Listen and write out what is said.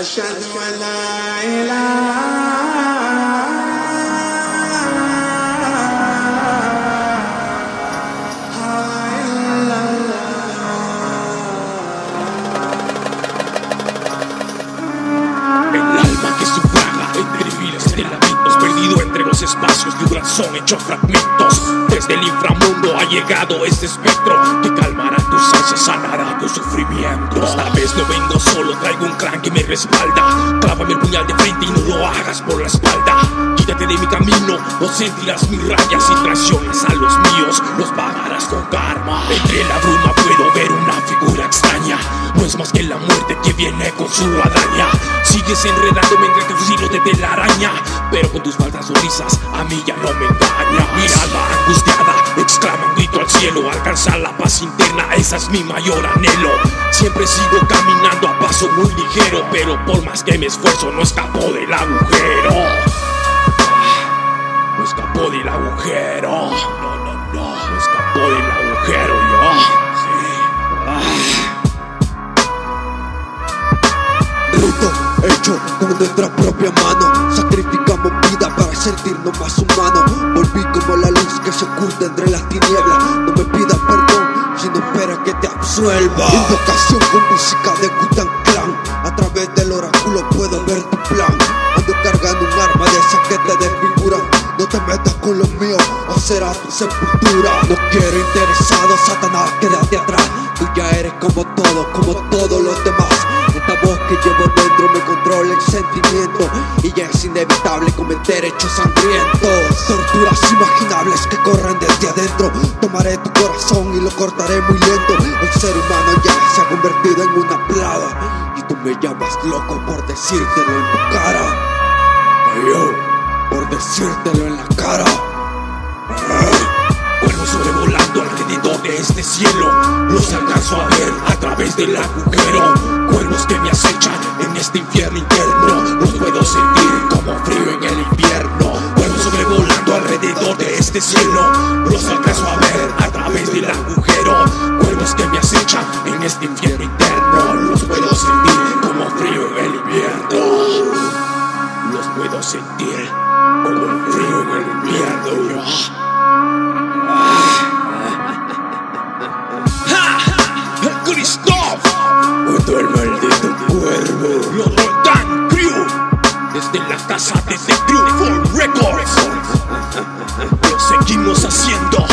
أشهد أن لا إله espacios de un corazón hecho fragmentos. Desde el inframundo ha llegado este espectro Que calmará tus ansias, sanará tu sufrimiento Esta vez no vengo solo, traigo un clan que me respalda. Clávame el puñal de frente y no lo hagas por la espalda. Quítate de mi camino, no sentirás mis rayas. Y traiciones a los míos, los pagarás con karma. Entre la bruma puedo ver una figura No es más que la muerte que viene con su guadaña Sigues enredándome entre tus hilos de telaraña Pero con tus falsas sonrisas a mí ya no me engaña. Mi alma angustiada exclama un grito al cielo. Alcanzar la paz interna, esa es mi mayor anhelo. Siempre sigo caminando a paso muy ligero Pero por más que me esfuerzo no escapo del agujero con nuestra propia mano Sacrificamos vida para sentirnos más humanos. Volví como la luz que se oculta entre las tinieblas. No me pidas perdón si no esperas que te absuelva. Invocación con música de Gutan Clan A través del oráculo puedo ver tu plan. Ando cargando un arma de esa que te desfigura. No te metas con los míos o será tu sepultura. No quiero interesado, Satanás, quédate atrás. Tú ya eres como todo, como todos los demás llevo dentro me controla el sentimiento. Y ya es inevitable cometer hechos sangrientos. Torturas imaginables que corren desde adentro. Tomaré tu corazón y lo cortaré muy lento. El ser humano ya se ha convertido en una plaga. Y tú me llamas loco por decírtelo en tu cara. Yo, por decírtelo en la cara. Vuelvo sobrevolando alrededor de este cielo. Los alcanzo a ver a través del agujero Cuervos que me acechan en este infierno interno. Los puedo sentir como frío en el invierno. Los puedo sentir como frío en el invierno. Christoph, todo el maldito cuervo, lo rotan crew, desde la casa de The Crew Records, lo seguimos haciendo.